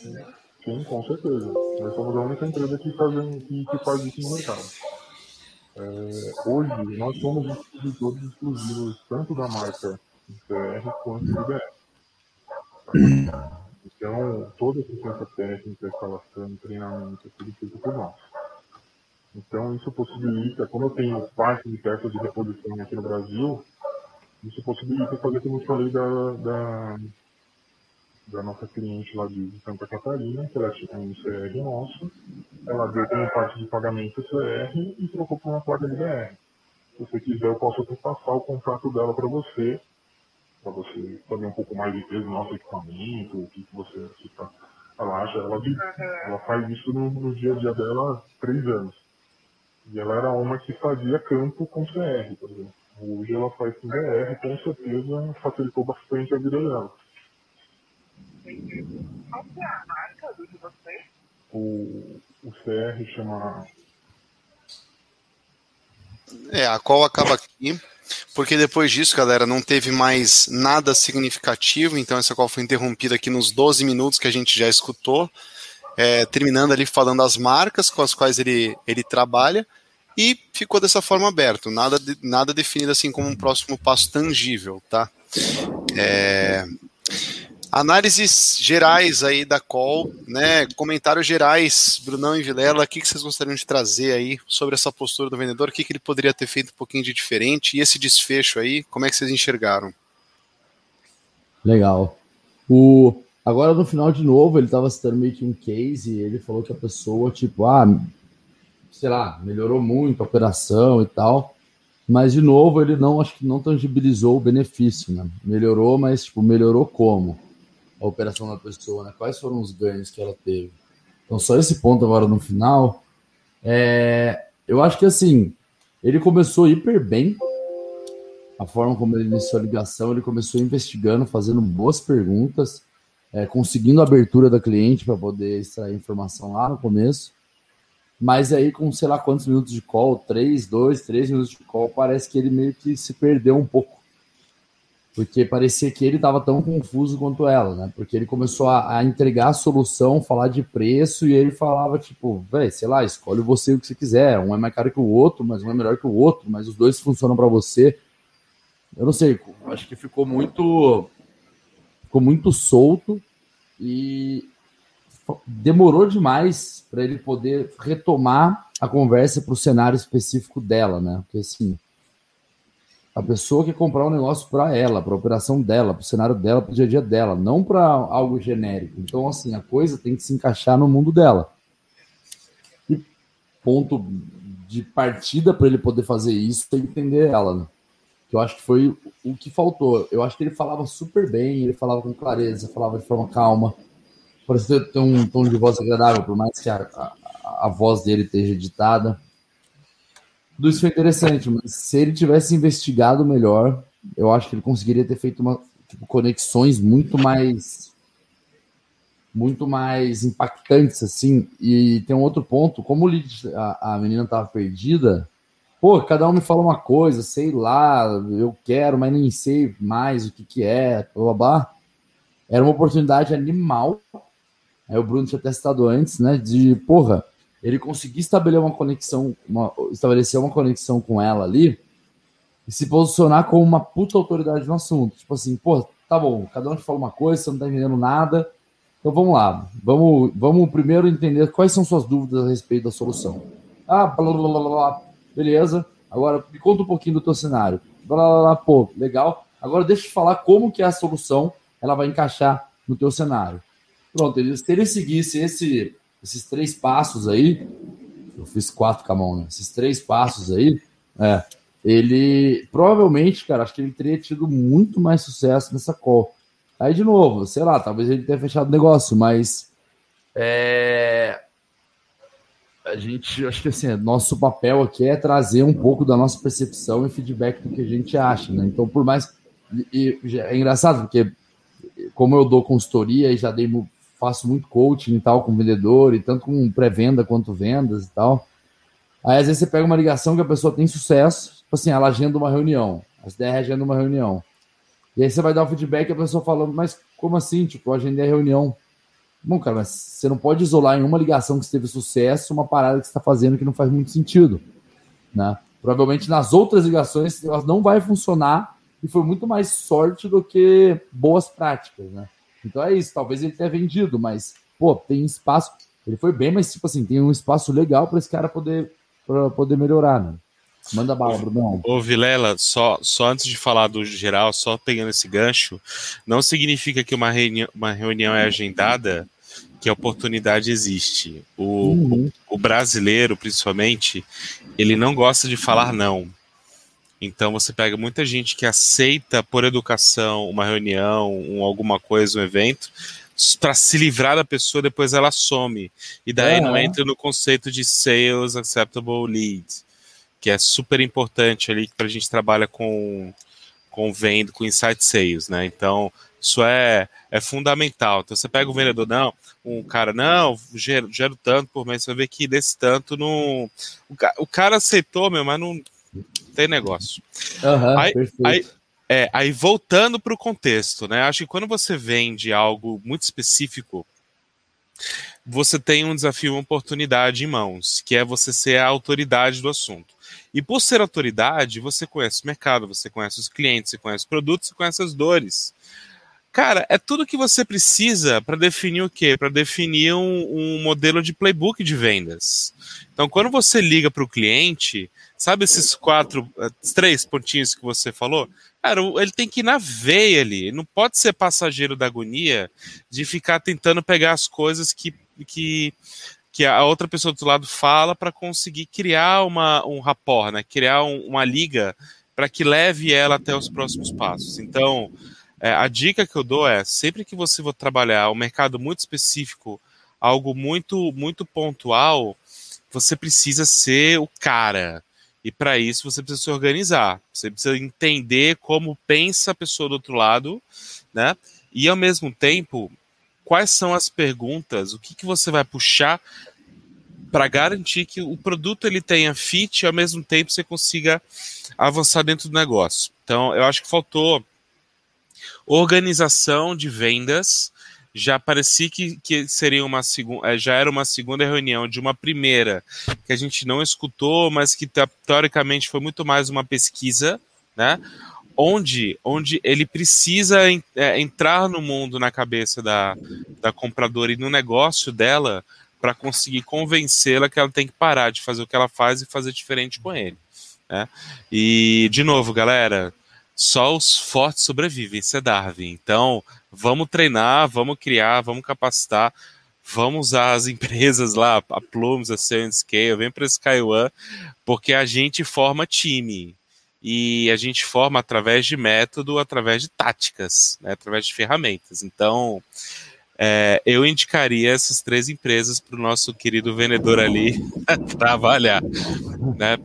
DR. Sim, com certeza. Nós somos a única empresa que, fazem, que, que faz isso no mercado. É, hoje, nós somos distribuidores exclusivos tanto da marca CR quanto do BR. Então, toda a assistência técnica, instalação, treinamento, tudo feito por nós. Então, isso possibilita, como eu tenho parte de peças de reposição aqui no Brasil, isso possibilita fazer, como eu falei, da, da, da nossa cliente lá de Santa Catarina, que ela tinha um CR nosso, ela deu como parte de pagamento CR e trocou por uma placa de BR. Se você quiser, eu posso até passar o contato dela para você, para você saber um pouco mais de peso do nosso equipamento, o que, que você tá, ela acha. Ela, ela faz isso no, no dia a dia dela há três anos. E ela era uma que fazia campo com CR, por exemplo. Hoje ela faz com BR, com certeza facilitou bastante a vida dela. Qual que é a marca do de vocês? O, o CR chama. É, a qual acaba aqui, porque depois disso, galera, não teve mais nada significativo, então essa qual foi interrompida aqui nos 12 minutos que a gente já escutou, é, terminando ali falando as marcas com as quais ele, ele trabalha, e ficou dessa forma aberto, nada, nada definido assim como um próximo passo tangível, tá? É, Análises gerais aí da call, né? Comentários gerais, Brunão e Vilela, o que, vocês gostariam de trazer aí sobre essa postura do vendedor? O que, que ele poderia ter feito um pouquinho de diferente? E esse desfecho aí, como é que vocês enxergaram? Legal. O, agora no final de novo, ele estava citando meio que um case e ele falou que a pessoa, tipo, ah, sei lá, melhorou muito a operação e tal. Mas, de novo, ele não, acho que não tangibilizou o benefício, né? Melhorou, mas, tipo, melhorou como? A operação da pessoa, né? Quais foram os ganhos que ela teve? Então, só esse ponto agora no final. É, eu acho que assim, ele começou hiper bem. A forma como ele iniciou a ligação, ele começou investigando, fazendo boas perguntas, é, conseguindo a abertura da cliente para poder extrair informação lá no começo. Mas aí, com sei lá quantos minutos de call, três, dois, três minutos de call, parece que ele meio que se perdeu um pouco porque parecia que ele estava tão confuso quanto ela, né? Porque ele começou a, a, entregar a solução, falar de preço, e ele falava, tipo, velho, sei lá, escolhe você o que você quiser. Um é mais caro que o outro, mas um é melhor que o outro, mas os dois funcionam para você. Eu não sei, acho que ficou muito. Ficou muito solto e demorou demais para ele poder retomar a conversa para o cenário específico dela, né? Porque assim a pessoa quer comprar um negócio para ela, para a operação dela, para o cenário dela, para o dia a dia dela, não para algo genérico. Então, assim, a coisa tem que se encaixar no mundo dela. E ponto de partida para ele poder fazer isso é entender ela, né? Que eu acho que foi o que faltou. Eu acho que ele falava super bem, ele falava com clareza, falava de forma calma. Parecia ter um tom de voz agradável, por mais que a, a, a voz dele esteja editada. Tudo foi interessante, mas se ele tivesse investigado melhor, eu acho que ele conseguiria ter feito uma, tipo, conexões muito mais muito mais impactantes, assim. E tem um outro ponto, como a, a menina estava perdida, pô, cada um me fala uma coisa, sei lá, eu quero, mas nem sei mais o que que é, blá, blá. Era uma oportunidade animal. Aí o Bruno tinha testado antes, né, de, porra, ele conseguir estabelecer uma conexão, uma, estabelecer uma conexão com ela ali e se posicionar como uma puta autoridade no assunto. Tipo assim, pô, tá bom, cada um te fala uma coisa, você não tá entendendo nada. Então vamos lá, vamos, vamos primeiro entender quais são suas dúvidas a respeito da solução. Ah, blá, blá, blá, blá, beleza. Agora me conta um pouquinho do teu cenário. Blá, blá, blá, pô, legal. Agora deixa eu te falar como que é a solução ela vai encaixar no teu cenário. Pronto, se ele seguisse esse esses três passos aí, eu fiz quatro com a mão, né? Esses três passos aí, é, ele provavelmente, cara, acho que ele teria tido muito mais sucesso nessa call. Aí, de novo, sei lá, talvez ele tenha fechado o negócio, mas é, a gente, acho que assim, nosso papel aqui é trazer um pouco da nossa percepção e feedback do que a gente acha, né? Então, por mais. E, e é engraçado, porque como eu dou consultoria e já dei faço muito coaching e tal com vendedor, e tanto com pré-venda quanto vendas e tal. Aí às vezes você pega uma ligação que a pessoa tem sucesso, tipo assim, ela agenda uma reunião, as 10 agenda uma reunião. E aí você vai dar o feedback e a pessoa falando, mas como assim? Tipo, eu agendei a reunião. Bom, cara, mas você não pode isolar em uma ligação que teve sucesso uma parada que você está fazendo que não faz muito sentido. né? Provavelmente nas outras ligações elas não vai funcionar e foi muito mais sorte do que boas práticas, né? Então é isso, talvez ele tenha vendido, mas pô, tem espaço. Ele foi bem, mas tipo assim, tem um espaço legal para esse cara poder para poder melhorar, né? Manda bala, Bruno. Ô, Vilela, só, só antes de falar do geral, só pegando esse gancho, não significa que uma reunião, uma reunião é agendada que a oportunidade existe. O, uhum. o, o brasileiro, principalmente, ele não gosta de falar não. Então você pega muita gente que aceita por educação uma reunião, um, alguma coisa, um evento, para se livrar da pessoa, depois ela some. E daí não entra no conceito de sales acceptable lead que é super importante ali para a gente trabalha com com venda, com insight sales, né? Então isso é, é fundamental. Então você pega o vendedor, não, um cara, não, gero, gero tanto por mês, você vai ver que desse tanto não. O, o cara aceitou, meu, mas não tem negócio. Uhum, aí, aí, é, aí voltando para o contexto, né? Acho que quando você vende algo muito específico, você tem um desafio, uma oportunidade em mãos, que é você ser a autoridade do assunto. E por ser autoridade, você conhece o mercado, você conhece os clientes, você conhece os produtos, você conhece as dores. Cara, é tudo que você precisa para definir o quê? Para definir um, um, modelo de playbook de vendas. Então, quando você liga para o cliente, sabe esses quatro, eh, três pontinhos que você falou? Cara, ele tem que ir na veia ali. Não pode ser passageiro da agonia de ficar tentando pegar as coisas que, que que a outra pessoa do lado fala para conseguir criar uma, um rapport, né? criar um, uma liga para que leve ela até os próximos passos. Então, é, a dica que eu dou é, sempre que você for trabalhar um mercado muito específico, algo muito, muito pontual, você precisa ser o cara. E para isso você precisa se organizar. Você precisa entender como pensa a pessoa do outro lado, né? E ao mesmo tempo, quais são as perguntas, o que, que você vai puxar para garantir que o produto ele tenha fit e ao mesmo tempo você consiga avançar dentro do negócio. Então, eu acho que faltou organização de vendas. Já parecia que, que seria uma segunda, eh, já era uma segunda reunião de uma primeira que a gente não escutou, mas que teoricamente foi muito mais uma pesquisa, né? onde, onde ele precisa é, entrar no mundo, na cabeça da, da compradora e no negócio dela para conseguir convencê-la que ela tem que parar de fazer o que ela faz e fazer diferente com ele. Né? E, de novo, galera, só os fortes sobrevivem, isso é Darwin. Então, vamos treinar, vamos criar, vamos capacitar, vamos usar as empresas lá, a Plumes, a Scale, vem para Sky One, porque a gente forma time e a gente forma através de método, através de táticas, né, através de ferramentas. Então, é, eu indicaria essas três empresas para o nosso querido vendedor ali trabalhar, né?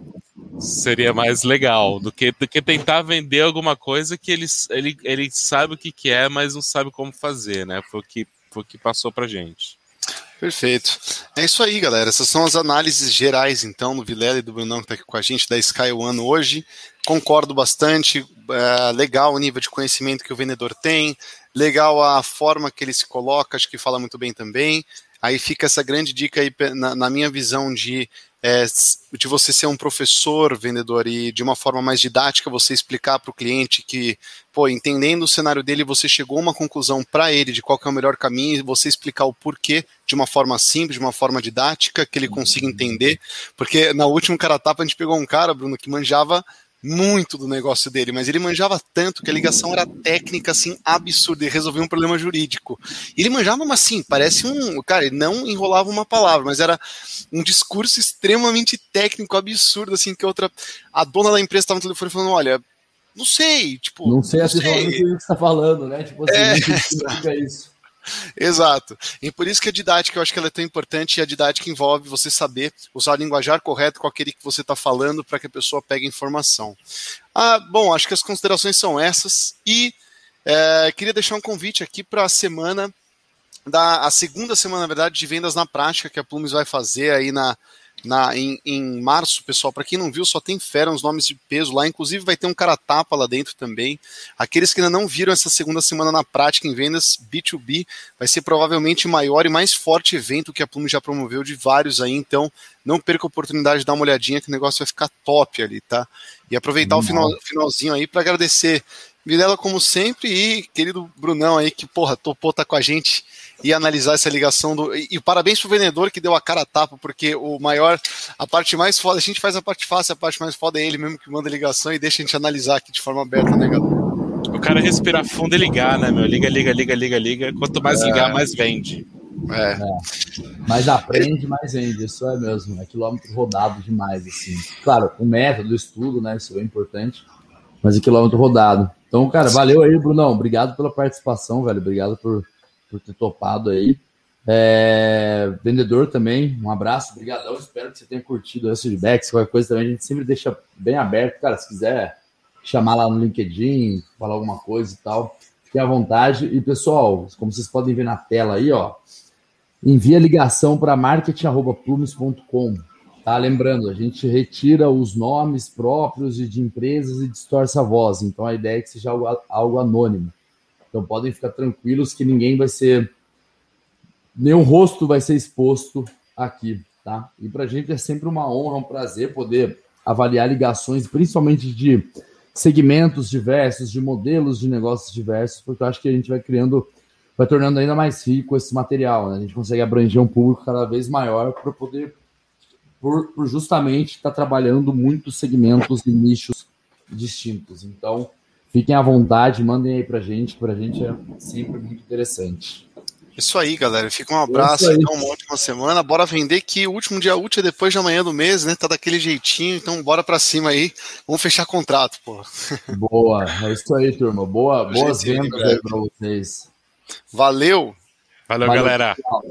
Seria mais legal do que, do que tentar vender alguma coisa que ele, ele, ele sabe o que, que é, mas não sabe como fazer, né? Foi o que, foi o que passou para gente. Perfeito. É isso aí, galera. Essas são as análises gerais, então, do Vilela e do Brunão que está aqui com a gente, da Sky One hoje. Concordo bastante. É, legal o nível de conhecimento que o vendedor tem, legal a forma que ele se coloca, acho que fala muito bem também. Aí fica essa grande dica aí, na, na minha visão, de é, de você ser um professor vendedor e de uma forma mais didática você explicar para o cliente que, pô, entendendo o cenário dele, você chegou a uma conclusão para ele de qual é o melhor caminho e você explicar o porquê de uma forma simples, de uma forma didática, que ele consiga entender. Porque na última cara tapa a gente pegou um cara, Bruno, que manjava muito do negócio dele, mas ele manjava tanto que a ligação era técnica, assim, absurda, e resolvia um problema jurídico. Ele manjava, mas assim, parece um. Cara, ele não enrolava uma palavra, mas era um discurso extremamente técnico, absurdo, assim, que outra. A dona da empresa estava no telefone falando: olha. Não sei, tipo. Não sei, não sei. o que você está falando, né? Tipo assim, é, isso. Exato. E por isso que a didática eu acho que ela é tão importante e a didática envolve você saber usar o linguajar correto com aquele que você está falando para que a pessoa pegue informação. Ah, bom, acho que as considerações são essas e é, queria deixar um convite aqui para a semana da a segunda semana, na verdade, de vendas na prática que a Plumes vai fazer aí na na, em, em março, pessoal. Para quem não viu, só tem fera, uns nomes de peso lá. Inclusive, vai ter um cara tapa lá dentro também. Aqueles que ainda não viram essa segunda semana na prática em vendas B2B, vai ser provavelmente o maior e mais forte evento que a Plume já promoveu de vários aí. Então, não perca a oportunidade de dar uma olhadinha, que o negócio vai ficar top ali, tá? E aproveitar o final, finalzinho aí para agradecer Vilela, como sempre, e querido Brunão aí, que, porra, topou tá com a gente e analisar essa ligação do. E, e, parabéns pro vendedor que deu a cara a tapa, porque o maior, a parte mais foda, a gente faz a parte fácil, a parte mais foda é ele mesmo que manda a ligação e deixa a gente analisar aqui de forma aberta, né, galera? O cara respirar fundo e ligar, né, meu? Liga, liga, liga, liga, liga. Quanto mais é. ligar, mais vende. É. é. Mais aprende, mais vende. Isso é mesmo. É quilômetro rodado demais, assim. Claro, o método, o estudo, né? Isso é importante. Mas é quilômetro rodado. Então, cara, valeu aí, Brunão. Obrigado pela participação, velho. Obrigado por por ter topado aí. É, vendedor também, um abraço, obrigadão. Espero que você tenha curtido esse feedback. Qualquer coisa também, a gente sempre deixa bem aberto. Cara, se quiser chamar lá no LinkedIn, falar alguma coisa e tal, fique à vontade. E pessoal, como vocês podem ver na tela aí, ó, envia ligação para marketing.plumes.com. Tá? Lembrando, a gente retira os nomes próprios de empresas e distorce a voz. Então a ideia é que seja algo, algo anônimo. Então podem ficar tranquilos que ninguém vai ser. Nenhum rosto vai ser exposto aqui, tá? E para a gente é sempre uma honra, um prazer poder avaliar ligações, principalmente de segmentos diversos, de modelos de negócios diversos, porque eu acho que a gente vai criando, vai tornando ainda mais rico esse material, né? A gente consegue abranger um público cada vez maior para poder, por, por justamente estar tá trabalhando muitos segmentos e nichos distintos. Então, Fiquem à vontade, mandem aí pra gente, pra gente é sempre muito interessante. Isso aí, galera. Fica um abraço, então, uma ótima semana. Bora vender que o último dia útil é depois de amanhã do mês, né? Tá daquele jeitinho, então bora pra cima aí. Vamos fechar contrato, pô. Boa, é isso aí, turma. Boa, boas vendas aí pra vocês. Valeu. Valeu, Valeu galera. Tchau.